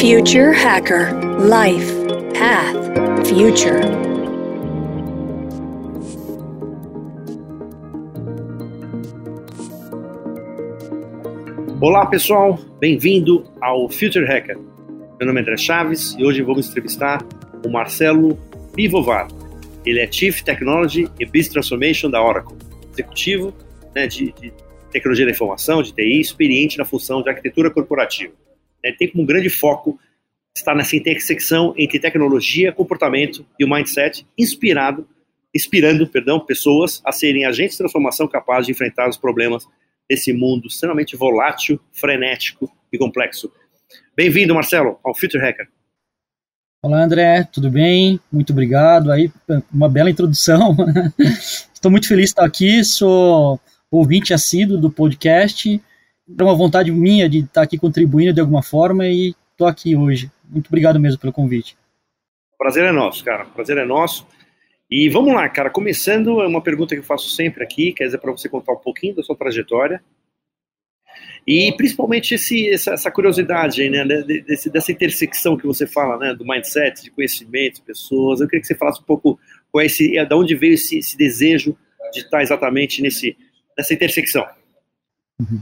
Future Hacker Life Path Future. Olá pessoal, bem-vindo ao Future Hacker. Meu nome é André Chaves e hoje vamos entrevistar o Marcelo Pivovar. Ele é Chief Technology e Business Transformation da Oracle, executivo né, de, de, tecnologia da informação, de TI, experiente na função de arquitetura corporativa. Ele tem como grande foco estar nessa intersecção entre tecnologia, comportamento e o mindset, inspirado, inspirando, perdão, pessoas a serem agentes de transformação capazes de enfrentar os problemas desse mundo extremamente volátil, frenético e complexo. Bem-vindo, Marcelo, ao Future Hacker. Olá, André, tudo bem? Muito obrigado. Aí, uma bela introdução. Estou muito feliz de estar aqui, sou ouvinte assíduo do podcast. É uma vontade minha de estar aqui contribuindo de alguma forma e estou aqui hoje. Muito obrigado mesmo pelo convite. Prazer é nosso, cara. Prazer é nosso. E vamos lá, cara, começando, é uma pergunta que eu faço sempre aqui, quer dizer, para você contar um pouquinho da sua trajetória, e principalmente esse, essa, essa curiosidade aí, né, desse, dessa intersecção que você fala, né, do mindset, de conhecimento, pessoas, eu queria que você falasse um pouco qual é esse, de onde veio esse, esse desejo de estar exatamente nesse, nessa intersecção. Uhum.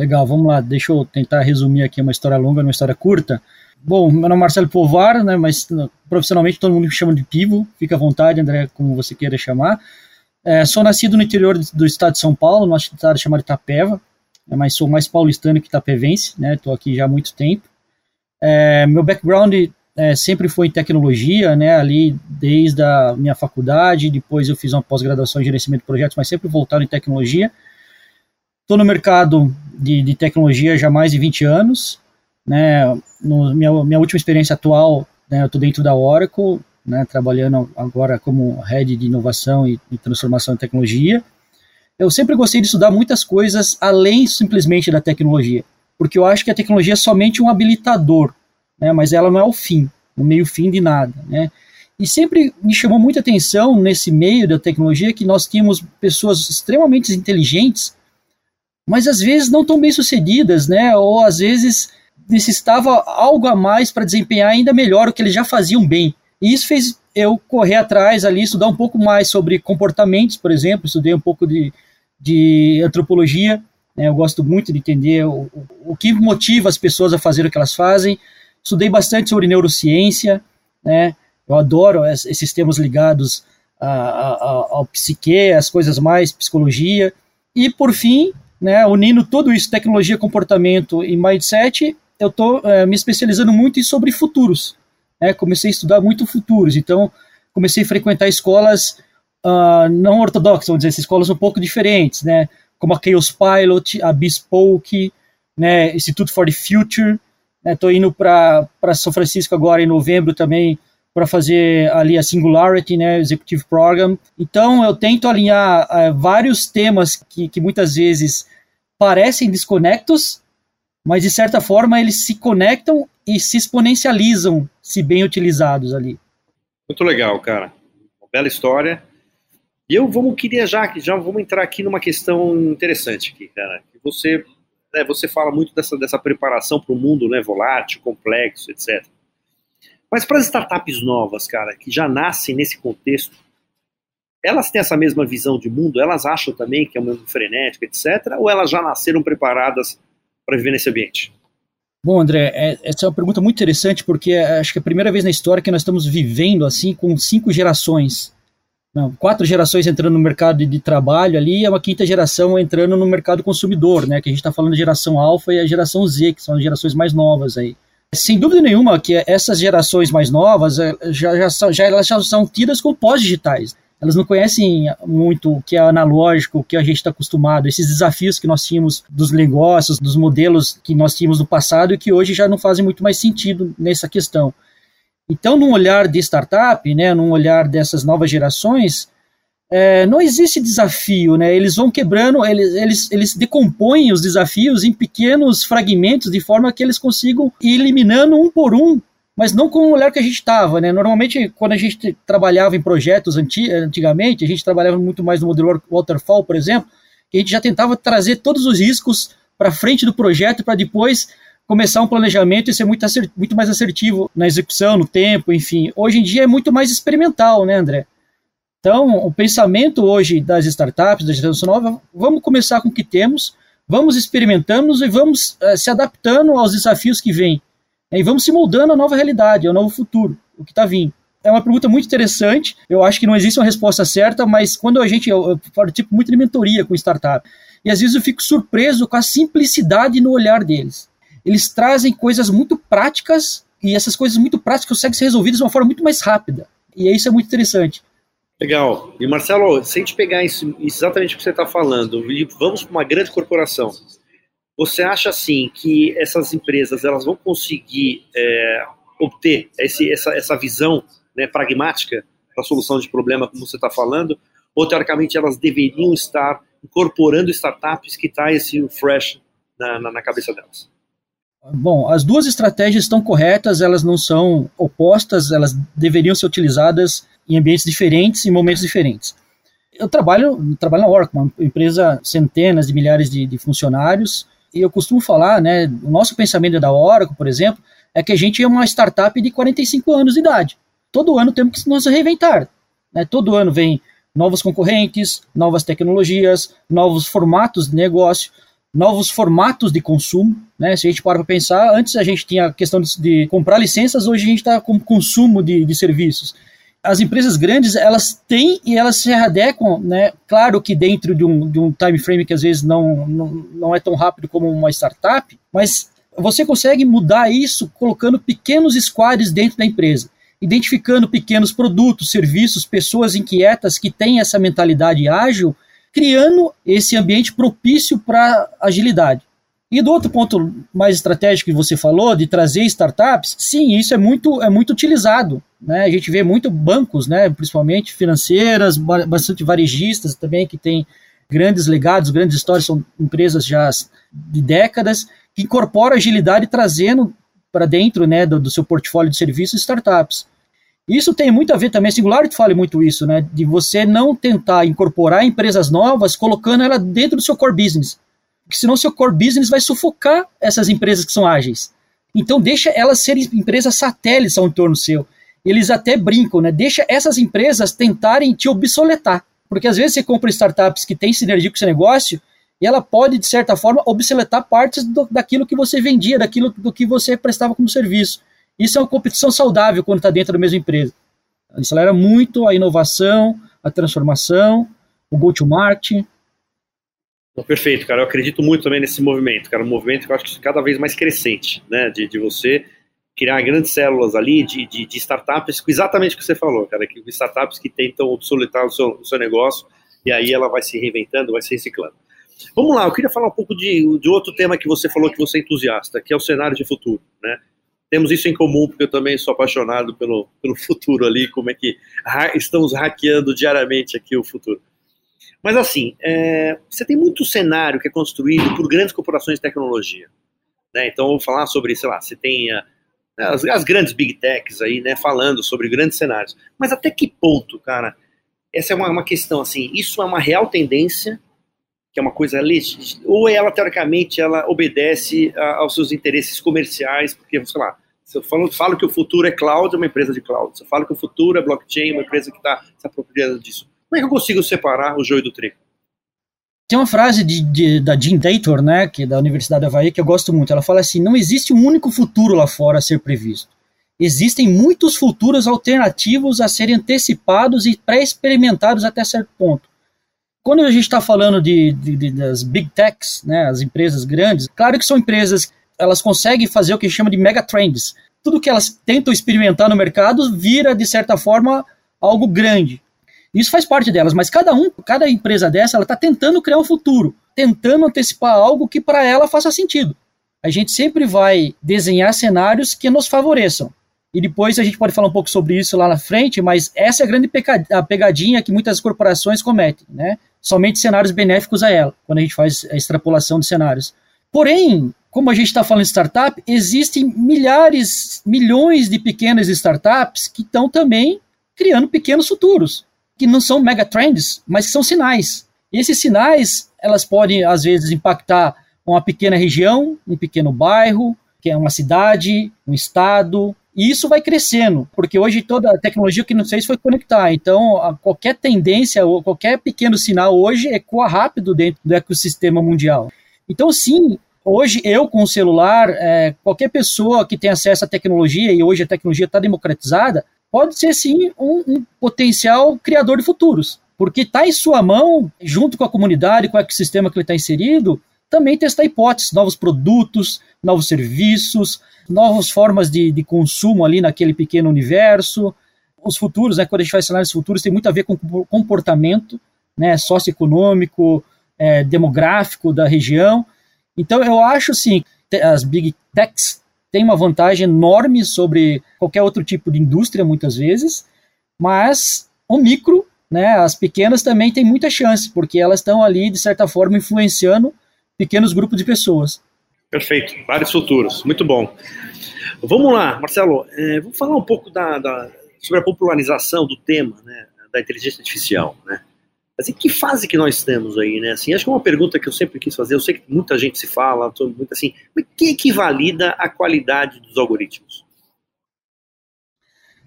Legal, vamos lá, deixa eu tentar resumir aqui uma história longa numa história curta. Bom, meu nome é Marcelo Povar, né, mas profissionalmente todo mundo me chama de Pivo, fica à vontade, André, como você queira chamar. É, sou nascido no interior do estado de São Paulo, numa cidade chamada Itapeva, né, mas sou mais paulistano que itapevense, né, estou aqui já há muito tempo. É, meu background é, sempre foi em tecnologia, né, ali desde a minha faculdade, depois eu fiz uma pós-graduação em gerenciamento de projetos, mas sempre voltado em tecnologia. Estou no mercado de, de, tecnologia já há mais de 20 anos, né, no, minha, minha última experiência atual, né, eu estou dentro da Oracle, né, trabalhando agora como head de inovação e, transformação em tecnologia. Eu sempre gostei de estudar muitas coisas além simplesmente da tecnologia, porque eu acho que a tecnologia é somente um habilitador, né, mas ela não é o fim, o meio fim de nada, né. E sempre me chamou muita atenção nesse meio da tecnologia que nós tínhamos pessoas extremamente inteligentes, mas às vezes não tão bem sucedidas, né, ou às vezes necessitava algo a mais para desempenhar ainda melhor o que eles já faziam bem. E isso fez eu correr atrás ali, estudar um pouco mais sobre comportamentos, por exemplo, estudei um pouco de, de antropologia, né, eu gosto muito de entender o, o, que motiva as pessoas a fazer o que elas fazem, estudei bastante sobre neurociência, né, eu adoro esses temas ligados a, a, ao psique, as coisas mais psicologia, e por fim, né, unindo tudo isso, tecnologia, comportamento e mindset, eu estou é, me especializando muito em sobre futuros. Né? Comecei a estudar muito futuros, então comecei a frequentar escolas uh, não ortodoxas, vamos dizer, escolas um pouco diferentes, né? como a Chaos Pilot, a Bespoke, né? Institute for the Future. Estou né? indo para São Francisco agora em novembro também para fazer ali a Singularity, né, Executive Program. Então eu tento alinhar uh, vários temas que, que muitas vezes parecem desconectos, mas de certa forma eles se conectam e se exponencializam se bem utilizados ali. Muito legal, cara. Uma bela história. E eu vamos queria já já vamos entrar aqui numa questão interessante aqui, cara. Que você né, você fala muito dessa, dessa preparação para o mundo né, volátil, complexo, etc. Mas para as startups novas, cara, que já nascem nesse contexto, elas têm essa mesma visão de mundo? Elas acham também que é um mundo frenético, etc. Ou elas já nasceram preparadas para viver nesse ambiente? Bom, André, é, essa é uma pergunta muito interessante porque é, acho que é a primeira vez na história que nós estamos vivendo assim com cinco gerações. Não, quatro gerações entrando no mercado de, trabalho ali e uma quinta geração entrando no mercado consumidor, né? Que a gente está falando da geração alfa e a geração Z, que são as gerações mais novas aí. Sem dúvida nenhuma que essas gerações mais novas é, já, já, já, elas já são tidas como pós-digitais elas não conhecem muito o que é analógico, o que a gente está acostumado, esses desafios que nós tínhamos dos negócios, dos modelos que nós tínhamos no passado e que hoje já não fazem muito mais sentido nessa questão. Então, num olhar de startup, né, num olhar dessas novas gerações, é, não existe desafio, né? Eles vão quebrando, eles, eles, eles decompõem os desafios em pequenos fragmentos de forma que eles consigam ir eliminando um por um mas não com o olhar que a gente estava, né? Normalmente, quando a gente trabalhava em projetos anti antigamente, a gente trabalhava muito mais no modelo waterfall, por exemplo, que a gente já tentava trazer todos os riscos para frente do projeto para depois começar um planejamento e ser muito, muito mais assertivo na execução, no tempo, enfim. Hoje em dia é muito mais experimental, né, André? Então, o pensamento hoje das startups, da geração nova, vamos começar com o que temos, vamos experimentando e vamos uh, se adaptando aos desafios que vêm. E vamos se moldando à nova realidade, ao novo futuro, o que está vindo. É uma pergunta muito interessante. Eu acho que não existe uma resposta certa, mas quando a gente. Eu participo muito de mentoria com startup. E às vezes eu fico surpreso com a simplicidade no olhar deles. Eles trazem coisas muito práticas e essas coisas muito práticas conseguem ser resolvidas de uma forma muito mais rápida. E isso é muito interessante. Legal. E Marcelo, se a gente pegar isso, exatamente o que você está falando, e vamos para uma grande corporação, você acha assim que essas empresas elas vão conseguir é, obter esse, essa, essa visão né, pragmática para a solução de problema, como você está falando, ou teoricamente elas deveriam estar incorporando startups que trazem esse fresh na, na, na cabeça delas? Bom, as duas estratégias estão corretas, elas não são opostas, elas deveriam ser utilizadas em ambientes diferentes, em momentos diferentes. Eu trabalho, trabalho na Oracle, uma empresa centenas de milhares de, de funcionários, e eu costumo falar, né, o nosso pensamento da Oracle, por exemplo, é que a gente é uma startup de 45 anos de idade. Todo ano temos que nos reinventar. Né? Todo ano vem novos concorrentes, novas tecnologias, novos formatos de negócio novos formatos de consumo. Né? Se a gente para para pensar, antes a gente tinha a questão de, de comprar licenças, hoje a gente está com consumo de, de serviços. As empresas grandes, elas têm e elas se adequam, né? Claro que dentro de um, de um time frame que às vezes não, não, não é tão rápido como uma startup, mas você consegue mudar isso colocando pequenos squads dentro da empresa, identificando pequenos produtos, serviços, pessoas inquietas que têm essa mentalidade ágil criando esse ambiente propício para agilidade. E do outro ponto mais estratégico que você falou, de trazer startups, sim, isso é muito, é muito utilizado. Né? A gente vê muito bancos, né, principalmente financeiras, bastante varejistas também, que têm grandes legados, grandes histórias, são empresas já de décadas, que incorporam agilidade trazendo para dentro né, do, do seu portfólio de serviços startups. Isso tem muito a ver também, a Singularity fala muito isso, né? De você não tentar incorporar empresas novas colocando ela dentro do seu core business. Porque senão seu core business vai sufocar essas empresas que são ágeis. Então deixa elas serem empresas satélites ao entorno seu. Eles até brincam, né? Deixa essas empresas tentarem te obsoletar. Porque às vezes você compra startups que têm sinergia com seu negócio e ela pode, de certa forma, obsoletar partes do, daquilo que você vendia, daquilo do que você prestava como serviço. Isso é uma competição saudável quando está dentro da mesma empresa. Acelera muito a inovação, a transformação, o go-to-market. Perfeito, cara. Eu acredito muito também nesse movimento, cara. Um movimento que eu acho que é cada vez mais crescente, né? De, de você criar grandes células ali de, de, de, startups, exatamente o que você falou, cara. Que startups que tentam obsoletar o seu, o seu negócio e aí ela vai se reinventando, vai se reciclando. Vamos lá, eu queria falar um pouco de, de outro tema que você falou que você é entusiasta, que é o cenário de futuro, né? temos isso em comum, porque eu também sou apaixonado pelo, pelo futuro ali, como é que estamos hackeando diariamente aqui o futuro. Mas assim, é, você tem muito cenário que é construído por grandes corporações de tecnologia. Né? Então, vou falar sobre, sei lá, você tem a, as, as, grandes big techs aí, né, falando sobre grandes cenários. Mas até que ponto, cara, essa é uma, uma questão, assim, isso é uma real tendência, que é uma coisa legítima, ou ela, teoricamente, ela obedece a, aos seus interesses comerciais, porque, sei lá, se eu falo, falo, que o futuro é cloud, é uma empresa de cloud. Se eu falo que o futuro é blockchain, é uma empresa que está se apropriando disso. Como é que eu consigo separar o joio do trigo? Tem uma frase de, de, da Jean Dator, né, que é da Universidade da Havaí, que eu gosto muito. Ela fala assim: não existe um único futuro lá fora a ser previsto. Existem muitos futuros alternativos a serem antecipados e pré-experimentados até certo ponto. Quando a gente está falando de, de, das big techs, né, as empresas grandes, claro que são empresas elas conseguem fazer o que chama de mega trends. Tudo que elas tentam experimentar no mercado vira, de certa forma, algo grande. Isso faz parte delas, mas cada um, cada empresa dessa, ela está tentando criar um futuro, tentando antecipar algo que para ela faça sentido. A gente sempre vai desenhar cenários que nos favoreçam. E depois a gente pode falar um pouco sobre isso lá na frente, mas essa é a grande a pegadinha que muitas corporações cometem, né? Somente cenários benéficos a ela, quando a gente faz a extrapolação de cenários. Porém, como a gente está falando de startup, existem milhares, milhões de pequenas startups que estão também criando pequenos futuros, que não são megatrends, mas que são sinais. E esses sinais, elas podem, às vezes, impactar uma pequena região, um pequeno bairro, que é uma cidade, um estado, e isso vai crescendo, porque hoje toda a tecnologia que não fez foi conectar. Então, qualquer tendência ou qualquer pequeno sinal hoje ecoa rápido dentro do ecossistema mundial. Então, sim, hoje eu com o celular, é, qualquer pessoa que tem acesso à tecnologia, e hoje a tecnologia está democratizada, pode ser sim um, um potencial criador de futuros. Porque está em sua mão, junto com a comunidade, com o ecossistema que ele está inserido, também testar hipóteses, novos produtos, novos serviços, novas formas de, de consumo ali naquele pequeno universo. Os futuros, né, quando a gente faz cenários futuros, tem muito a ver com comportamento né, socioeconômico, é, demográfico da região. Então, eu acho, sim, as big techs têm uma vantagem enorme sobre qualquer outro tipo de indústria, muitas vezes, mas o micro, né, as pequenas também têm muita chance, porque elas estão ali, de certa forma, influenciando pequenos grupos de pessoas. Perfeito, vários futuros, muito bom. Vamos lá, Marcelo, é, vamos falar um pouco da, da, sobre a popularização do tema, né, da inteligência artificial, né? Assim, que fase que nós estamos aí, né? Assim, acho que é uma pergunta que eu sempre quis fazer, eu sei que muita gente se fala, muito assim, mas que equivalida à qualidade dos algoritmos?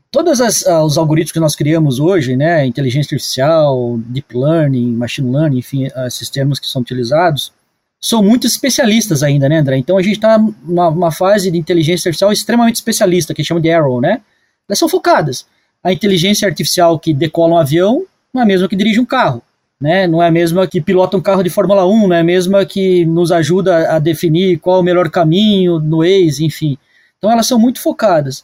Todos uh, os algoritmos que nós criamos hoje, né, inteligência artificial, deep learning, machine learning, enfim, uh, sistemas que são utilizados, são muito especialistas ainda, né, André? Então a gente está numa fase de inteligência artificial extremamente especialista, que chama de Arrow, né? Elas são focadas. A inteligência artificial que decola um avião não é a mesma que dirige um carro, né? Não é a mesma que pilota um carro de Fórmula 1, não é a mesma que nos ajuda a definir qual o melhor caminho no Waze, enfim. Então elas são muito focadas.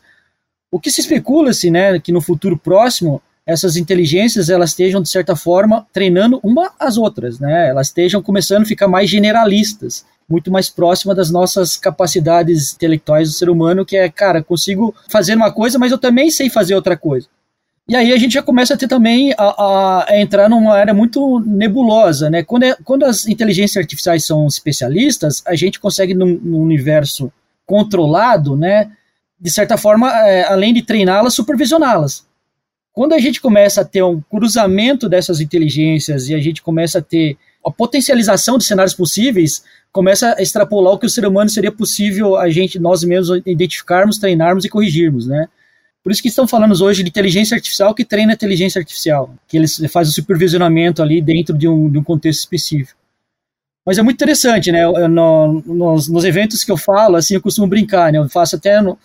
O que se especula-se, né, que no futuro próximo essas inteligências elas estejam, de certa forma, treinando uma às outras, né? Elas estejam começando a ficar mais generalistas, muito mais próxima das nossas capacidades intelectuais do ser humano, que é, cara, consigo fazer uma coisa, mas eu também sei fazer outra coisa. E aí a gente já começa a ter também a, a, entrar numa área muito nebulosa, né? Quando, é, quando as inteligências artificiais são especialistas, a gente consegue, num, num universo controlado, né? De certa forma, é, além de treiná-las, supervisioná-las. Quando a gente começa a ter um cruzamento dessas inteligências e a gente começa a ter a potencialização de cenários possíveis, começa a extrapolar o que o ser humano seria possível a gente, nós mesmos, identificarmos, treinarmos e corrigirmos, né? Por isso que estão falando hoje de inteligência artificial que treina a inteligência artificial, que eles fazem o supervisionamento ali dentro de um, de um contexto específico. Mas é muito interessante, né? No, nos, nos, eventos que eu falo, assim, eu costumo brincar, né? Eu faço até no,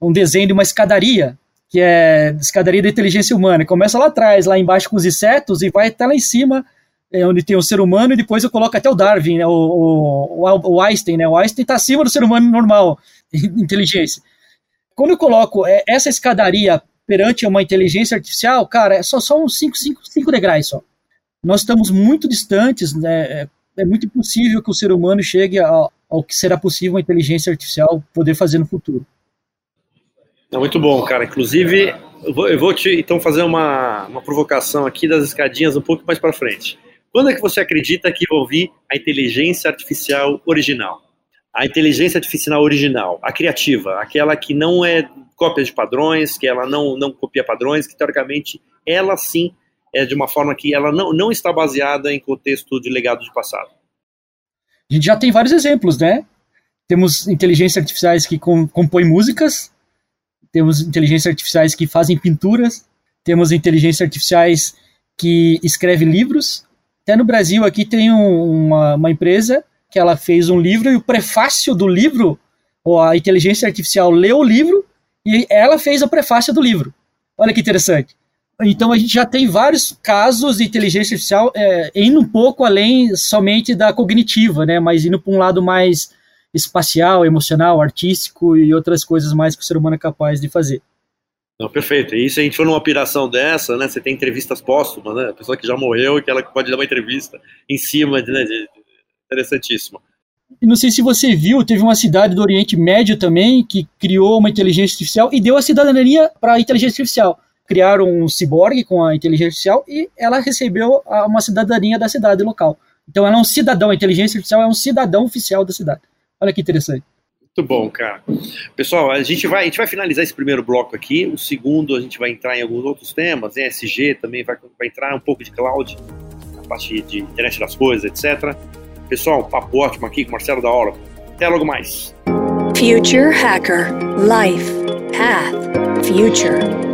um desenho de uma escadaria que é escadaria da inteligência humana. Começa lá atrás, lá embaixo com os insetos, e vai até lá em cima, é, onde tem o ser humano, e depois eu coloco até o Darwin, né, o, o, o Einstein. Né, o Einstein está acima do ser humano normal, inteligência. Quando eu coloco é, essa escadaria perante uma inteligência artificial, cara, é só, só uns 5 degraus só. Nós estamos muito distantes, né, é, é muito impossível que o ser humano chegue ao, ao que será possível uma inteligência artificial poder fazer no futuro. É muito bom, cara. Inclusive, eu vou, eu vou te então fazer uma, uma provocação aqui das escadinhas um pouco mais para frente. Quando é que você acredita que vou ouvir a inteligência artificial original? A inteligência artificial original, a criativa, aquela que não é cópia de padrões, que ela não, não copia padrões, que teoricamente ela sim é de uma forma que ela não, não está baseada em contexto de legado de passado. A gente já tem vários exemplos, né? Temos inteligências artificiais que compõem músicas, temos inteligências artificiais que fazem pinturas, temos inteligências artificiais que escrevem livros. Até no Brasil aqui tem um, uma, uma empresa que ela fez um livro e o prefácio do livro, ou a inteligência artificial leu o livro e ela fez o prefácio do livro. Olha que interessante. Então a gente já tem vários casos de inteligência artificial é, indo um pouco além somente da cognitiva, né, mas indo para um lado mais espacial, emocional, artístico e outras coisas mais que o ser humano é capaz de fazer. Não, perfeito. E se a gente for numa operação dessa, né, você tem entrevistas póstumas, né, a pessoa que já morreu e que ela pode dar uma entrevista em cima, de, né, de, interessantíssimo. E não sei se você viu, teve uma cidade do Oriente Médio também que criou uma inteligência artificial e deu a cidadania para a inteligência artificial. Criaram um ciborgue com a inteligência artificial e ela recebeu uma cidadania da cidade local. Então ela é um cidadão, a inteligência artificial é um cidadão oficial da cidade. Olha que interessante. Muito bom, cara. Pessoal, a gente vai, a gente vai finalizar esse primeiro bloco aqui. O segundo, a gente vai entrar em alguns outros temas. ESG também vai, vai entrar um pouco de cloud, a parte de internet das coisas, etc. Pessoal, papo ótimo aqui com Marcelo da Aula. Até logo mais. Future Hacker Life Path Future